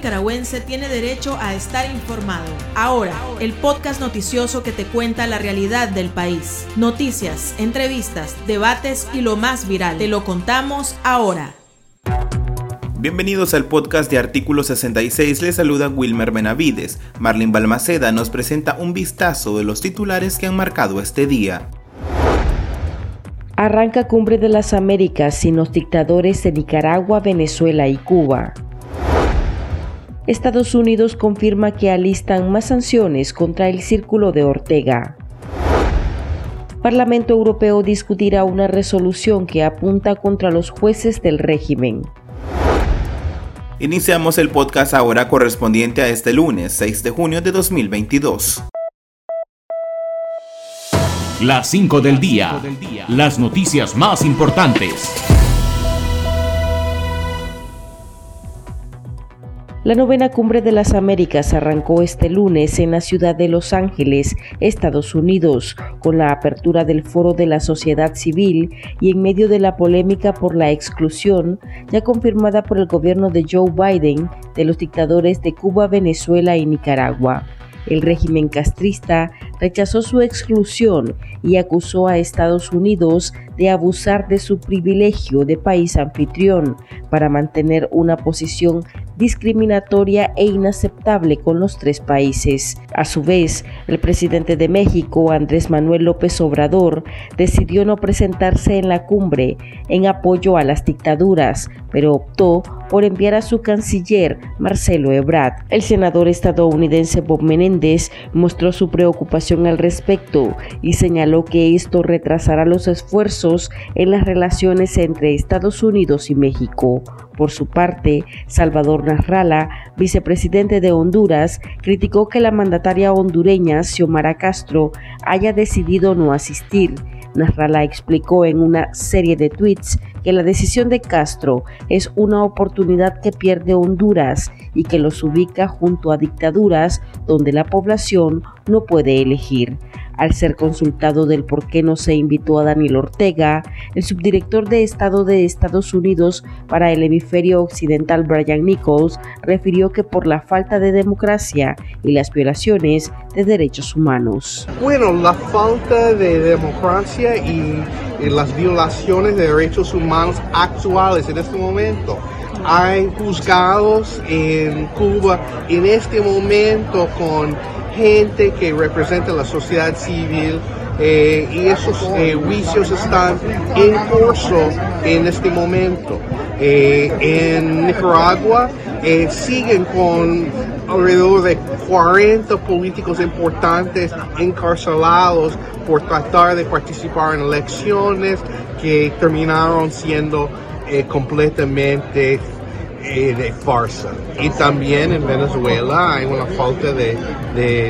nicaragüense tiene derecho a estar informado. Ahora, el podcast noticioso que te cuenta la realidad del país. Noticias, entrevistas, debates y lo más viral. Te lo contamos ahora. Bienvenidos al podcast de Artículo 66, les saluda Wilmer Benavides. Marlene Balmaceda nos presenta un vistazo de los titulares que han marcado este día. Arranca Cumbre de las Américas sin los dictadores de Nicaragua, Venezuela y Cuba. Estados Unidos confirma que alistan más sanciones contra el Círculo de Ortega. Parlamento Europeo discutirá una resolución que apunta contra los jueces del régimen. Iniciamos el podcast ahora correspondiente a este lunes 6 de junio de 2022. Las 5 del día. Las noticias más importantes. La novena cumbre de las Américas arrancó este lunes en la ciudad de Los Ángeles, Estados Unidos, con la apertura del foro de la sociedad civil y en medio de la polémica por la exclusión, ya confirmada por el gobierno de Joe Biden, de los dictadores de Cuba, Venezuela y Nicaragua. El régimen castrista rechazó su exclusión y acusó a Estados Unidos de abusar de su privilegio de país anfitrión para mantener una posición discriminatoria e inaceptable con los tres países. A su vez, el presidente de México, Andrés Manuel López Obrador, decidió no presentarse en la cumbre en apoyo a las dictaduras, pero optó por enviar a su canciller, Marcelo Ebrard. El senador estadounidense Bob Menéndez mostró su preocupación al respecto y señaló que esto retrasará los esfuerzos en las relaciones entre Estados Unidos y México. Por su parte, Salvador Narrala, vicepresidente de Honduras, criticó que la mandataria hondureña Xiomara Castro haya decidido no asistir. Nasrallah explicó en una serie de tweets que la decisión de Castro es una oportunidad que pierde Honduras y que los ubica junto a dictaduras donde la población no puede elegir. Al ser consultado del por qué no se invitó a Daniel Ortega, el subdirector de Estado de Estados Unidos para el hemisferio occidental Brian Nichols refirió que por la falta de democracia y las violaciones de derechos humanos. Bueno, la falta de democracia y, las violaciones de derechos humanos actuales en este momento hay juzgados en Cuba en este momento con gente que representa la sociedad civil eh, y esos eh, juicios están en curso en este momento. Eh, en Nicaragua siguen con alrededor de 40 políticos importantes encarcelados por tratar de participar en elecciones que terminaron siendo completamente eh, de farsa. Y también en Venezuela hay una falta de,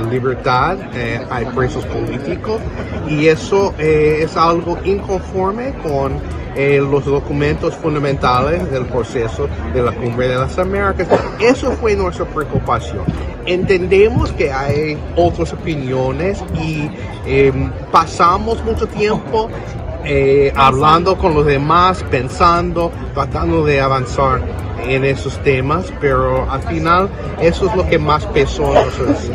libertad, eh, hay presos políticos y eso eh, es algo inconforme con los documentos fundamentales del proceso de la Cumbre de las Américas. Eso fue nuestra preocupación. Entendemos que hay otras opiniones y em, pasamos mucho tiempo hablando con los demás, pensando, tratando de avanzar en esos temas, pero al final eso es lo que más pesó en nosotros.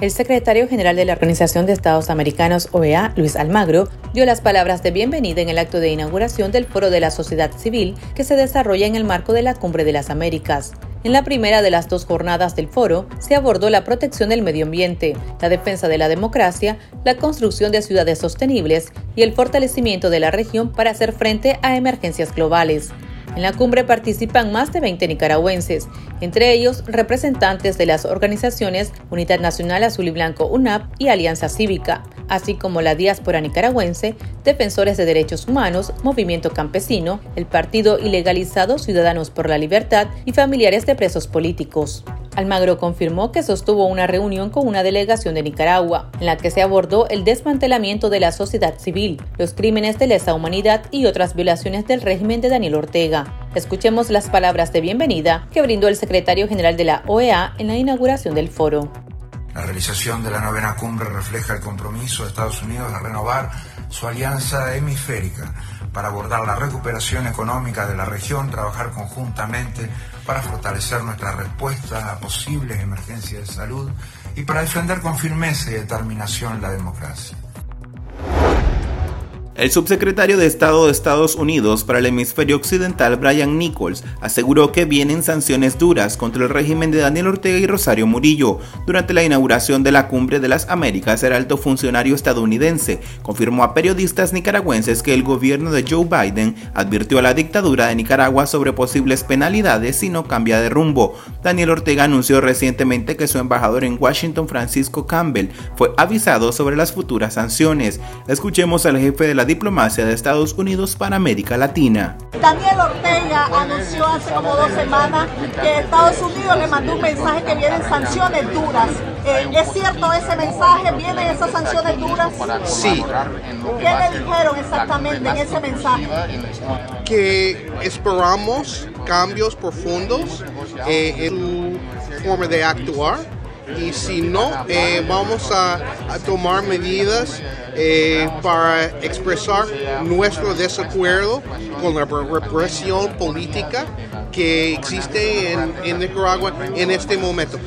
El secretario general de la Organización de Estados Americanos, OEA, Luis Almagro, dio las palabras de bienvenida en el acto de inauguración del Foro de la Sociedad Civil que se desarrolla en el marco de la Cumbre de las Américas. En la primera de las dos jornadas del foro se abordó la protección del medio ambiente, la defensa de la democracia, la construcción de ciudades sostenibles y el fortalecimiento de la región para hacer frente a emergencias globales. En la cumbre participan más de 20 nicaragüenses, entre ellos representantes de las organizaciones Unidad Nacional Azul y Blanco UNAP y Alianza Cívica, así como la diáspora nicaragüense, defensores de derechos humanos, Movimiento Campesino, el partido ilegalizado Ciudadanos por la Libertad y familiares de presos políticos. Almagro confirmó que sostuvo una reunión con una delegación de Nicaragua, en la que se abordó el desmantelamiento de la sociedad civil, los crímenes de lesa humanidad y otras violaciones del régimen de Daniel Ortega. Escuchemos las palabras de bienvenida que brindó el secretario general de la OEA en la inauguración del foro. La realización de la novena cumbre refleja el compromiso de Estados Unidos de renovar su alianza hemisférica para abordar la recuperación económica de la región, trabajar conjuntamente para fortalecer nuestra respuesta a posibles emergencias de salud y para defender con firmeza y determinación la democracia. El subsecretario de Estado de Estados Unidos para el hemisferio occidental, Brian Nichols, aseguró que vienen sanciones duras contra el régimen de Daniel Ortega y Rosario Murillo. Durante la inauguración de la Cumbre de las Américas, el alto funcionario estadounidense confirmó a periodistas nicaragüenses que el gobierno de Joe Biden advirtió a la dictadura de Nicaragua sobre posibles penalidades si no cambia de rumbo. Daniel Ortega anunció recientemente que su embajador en Washington, Francisco Campbell, fue avisado sobre las futuras sanciones. Escuchemos al jefe de la diplomacia de Estados Unidos para América Latina. Daniel Ortega anunció hace como dos semanas que Estados Unidos le mandó un mensaje que vienen sanciones duras. Eh, ¿Es cierto ese mensaje? ¿Vienen esas sanciones duras? Sí. ¿Qué le dijeron exactamente en ese mensaje? Que esperamos cambios profundos eh, en su forma de actuar y si no, eh, vamos a, tomar medidas eh, para expresar nuestro desacuerdo con la represión política que existe en Nicaragua en este momento.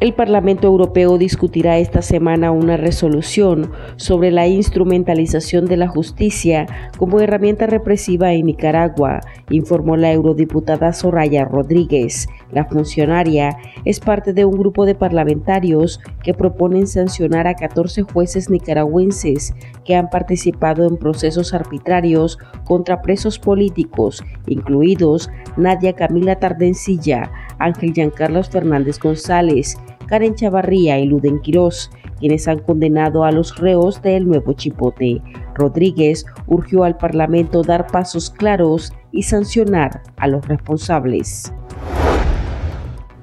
El Parlamento Europeo discutirá esta semana una resolución sobre la instrumentalización de la justicia como herramienta represiva en Nicaragua, informó la eurodiputada Soraya Rodríguez. La funcionaria es parte de un grupo de parlamentarios que proponen sancionar a 14 jueces nicaragüenses que han participado en procesos arbitrarios contra presos políticos, incluidos Nadia Camila Tardencilla, Ángel Giancarlos Fernández González, Karen Chavarría y Luden Quirós, quienes han condenado a los reos del nuevo Chipote. Rodríguez urgió al Parlamento dar pasos claros y sancionar a los responsables.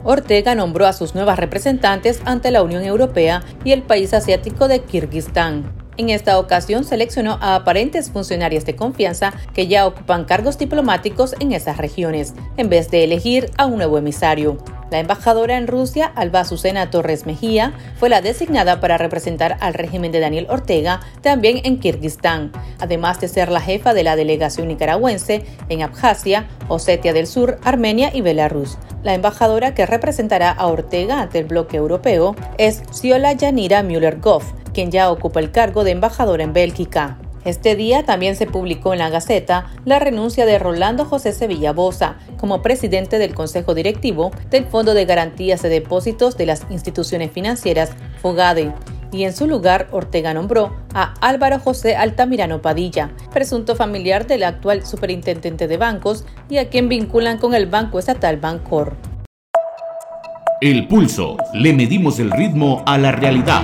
Ortega nombró a sus nuevas representantes ante la Unión Europea y el país asiático de Kirguistán. En esta ocasión seleccionó a aparentes funcionarios de confianza que ya ocupan cargos diplomáticos en esas regiones, en vez de elegir a un nuevo emisario. La embajadora en Rusia, Alba Azucena Torres Mejía, fue la designada para representar al régimen de Daniel Ortega también en Kirguistán, además de ser la jefa de la delegación nicaragüense en Abjasia, Osetia del Sur, Armenia y Belarus. La embajadora que representará a Ortega ante el bloque europeo es Ciola Yanira Müller-Goff, quien ya ocupa el cargo de embajadora en Bélgica. Este día también se publicó en la Gaceta la renuncia de Rolando José Sevilla Bosa como presidente del Consejo Directivo del Fondo de Garantías de Depósitos de las Instituciones Financieras, FOGADE, y en su lugar Ortega nombró a Álvaro José Altamirano Padilla, presunto familiar del actual superintendente de bancos y a quien vinculan con el Banco Estatal Bancor. El pulso. Le medimos el ritmo a la realidad.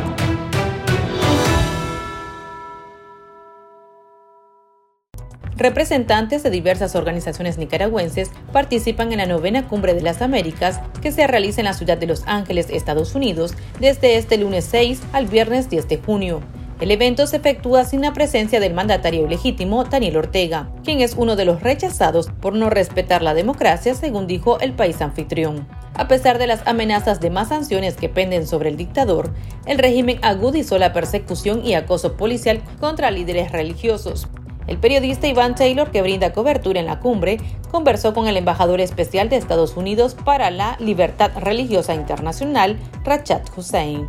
Representantes de diversas organizaciones nicaragüenses participan en la novena Cumbre de las Américas que se realiza en la ciudad de Los Ángeles, Estados Unidos, desde este lunes 6 al viernes 10 de junio. El evento se efectúa sin la presencia del mandatario legítimo Daniel Ortega, quien es uno de los rechazados por no respetar la democracia, según dijo el país anfitrión. A pesar de las amenazas de más sanciones que penden sobre el dictador, el régimen agudizó la persecución y acoso policial contra líderes religiosos. El periodista Ivan Taylor, que brinda cobertura en la cumbre, conversó con el embajador especial de Estados Unidos para la Libertad Religiosa Internacional, Rachat Hussein.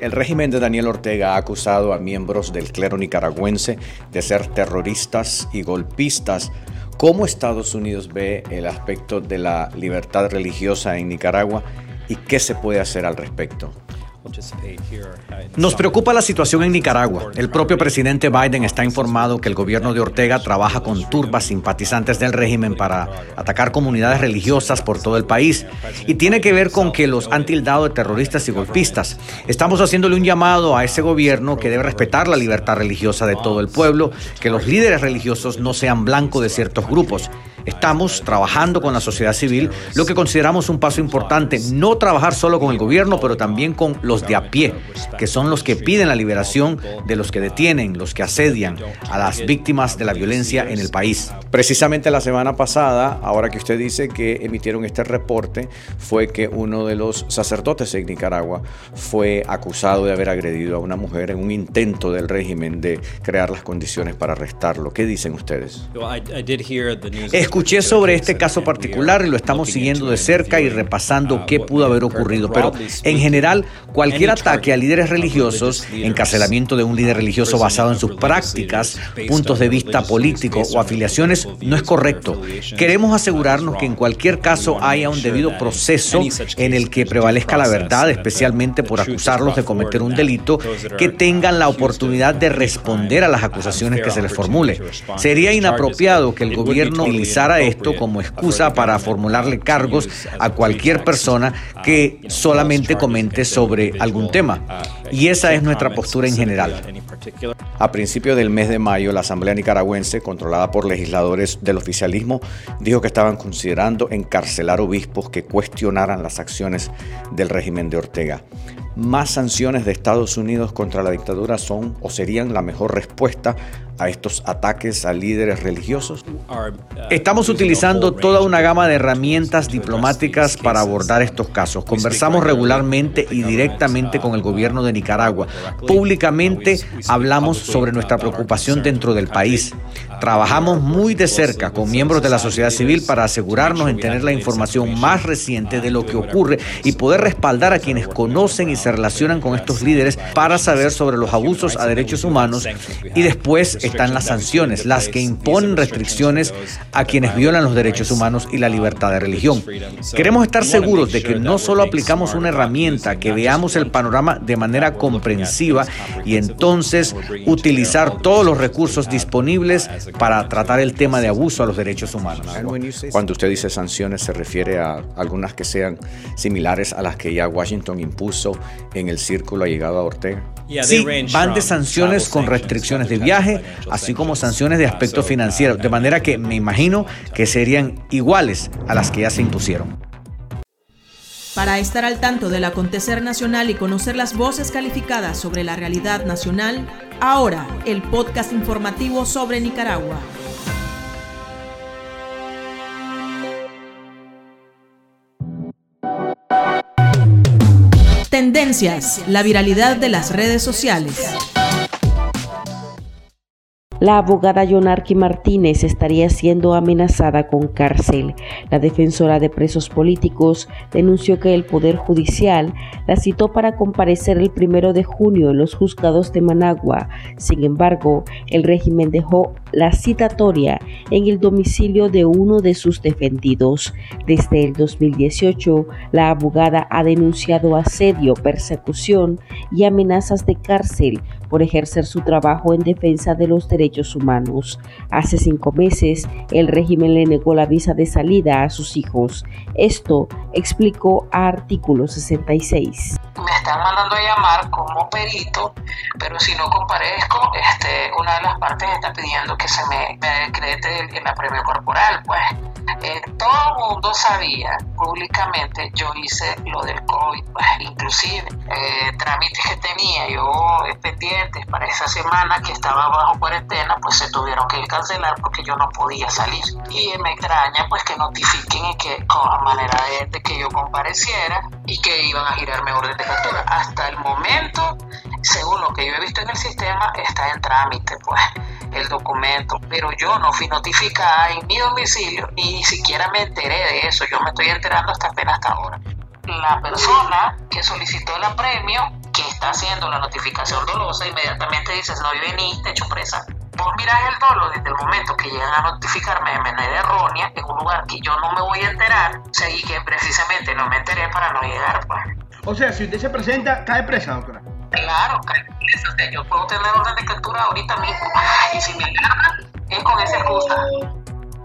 El régimen de Daniel Ortega ha acusado a miembros del clero nicaragüense de ser terroristas y golpistas. ¿Cómo Estados Unidos ve el aspecto de la libertad religiosa en Nicaragua y qué se puede hacer al respecto? Nos preocupa la situación en Nicaragua. El propio presidente Biden está informado que el gobierno de Ortega trabaja con turbas simpatizantes del régimen para atacar comunidades religiosas por todo el país. Y tiene que ver con que los han tildado de terroristas y golpistas. Estamos haciéndole un llamado a ese gobierno que debe respetar la libertad religiosa de todo el pueblo, que los líderes religiosos no sean blanco de ciertos grupos. Estamos trabajando con la sociedad civil, lo que consideramos un paso importante, no trabajar solo con el gobierno, pero también con los de a pie, que son los que piden la liberación de los que detienen, los que asedian a las víctimas de la violencia en el país. Precisamente la semana pasada, ahora que usted dice que emitieron este reporte, fue que uno de los sacerdotes en Nicaragua fue acusado de haber agredido a una mujer en un intento del régimen de crear las condiciones para arrestarlo. ¿Qué dicen ustedes? Escuché sobre este caso particular y lo estamos siguiendo de cerca y repasando qué pudo haber ocurrido, pero en general cualquier ataque a líderes religiosos, encarcelamiento de un líder religioso basado en sus prácticas, puntos de vista políticos o afiliaciones no es correcto. Queremos asegurarnos que en cualquier caso haya un debido proceso en el que prevalezca la verdad, especialmente por acusarlos de cometer un delito, que tengan la oportunidad de responder a las acusaciones que se les formule. Sería inapropiado que el gobierno utilizara esto como excusa para formularle cargos a cualquier persona que solamente comente sobre algún tema. Y esa es nuestra postura en general. A principios del mes de mayo, la Asamblea Nicaragüense, controlada por legisladores del oficialismo, dijo que estaban considerando encarcelar obispos que cuestionaran las acciones del régimen de Ortega más sanciones de Estados Unidos contra la dictadura son o serían la mejor respuesta a estos ataques a líderes religiosos? Estamos utilizando toda una gama de herramientas diplomáticas para abordar estos casos. Conversamos regularmente y directamente con el gobierno de Nicaragua. Públicamente hablamos sobre nuestra preocupación dentro del país. Trabajamos muy de cerca con miembros de la sociedad civil para asegurarnos en tener la información más reciente de lo que ocurre y poder respaldar a quienes conocen y se relacionan con estos líderes para saber sobre los abusos a derechos humanos y después están las sanciones, las que imponen restricciones a quienes violan los derechos humanos y la libertad de religión. Queremos estar seguros de que no solo aplicamos una herramienta, que veamos el panorama de manera comprensiva y entonces utilizar todos los recursos disponibles para tratar el tema de abuso a los derechos humanos. Cuando usted dice sanciones se refiere a algunas que sean similares a las que ya Washington impuso en el círculo llegado a Ortega. Sí, van de sanciones con restricciones de viaje, así como sanciones de aspecto financiero, de manera que me imagino que serían iguales a las que ya se impusieron. Para estar al tanto del acontecer nacional y conocer las voces calificadas sobre la realidad nacional, ahora el podcast informativo sobre Nicaragua. Tendencias, la viralidad de las redes sociales. La abogada Yonarqui Martínez estaría siendo amenazada con cárcel. La defensora de presos políticos denunció que el Poder Judicial la citó para comparecer el primero de junio en los juzgados de Managua. Sin embargo, el régimen dejó la citatoria en el domicilio de uno de sus defendidos. Desde el 2018, la abogada ha denunciado asedio, persecución y amenazas de cárcel por ejercer su trabajo en defensa de los derechos humanos. Hace cinco meses, el régimen le negó la visa de salida a sus hijos. Esto explicó a artículo 66. Me están mandando a llamar como perito, pero si no comparezco, este, una de las partes está pidiendo que se me, decrete el, el apremio corporal. Pues eh, todo el mundo sabía públicamente, yo hice lo del COVID, pues, inclusive eh, trámites que tenía yo pendientes para esa semana que estaba bajo cuarentena, pues se tuvieron que cancelar porque yo no podía salir. Y me extraña pues que notifiquen y que con manera de, que yo compareciera y que iban a girarme orden de captura. Hasta el momento, según lo que yo he visto en el sistema, está en trámite pues el documento, pero yo no fui notificada en mi domicilio ni siquiera me enteré de eso. Yo me estoy enterando hasta apenas hasta ahora. La persona que solicitó el apremio, que está haciendo la notificación dolosa, inmediatamente dice, no, yo te hecho presa. Vos mirás el dolo desde el momento que llegan a notificarme de manera errónea, en un lugar que yo no me voy a enterar, o sea, y que precisamente no me enteré para no llegar, pues. O sea, si usted se presenta, cae presa, doctora. Claro, cae presa. yo puedo tener orden de captura ahorita mismo. Y si me agarran, es con esa excusa.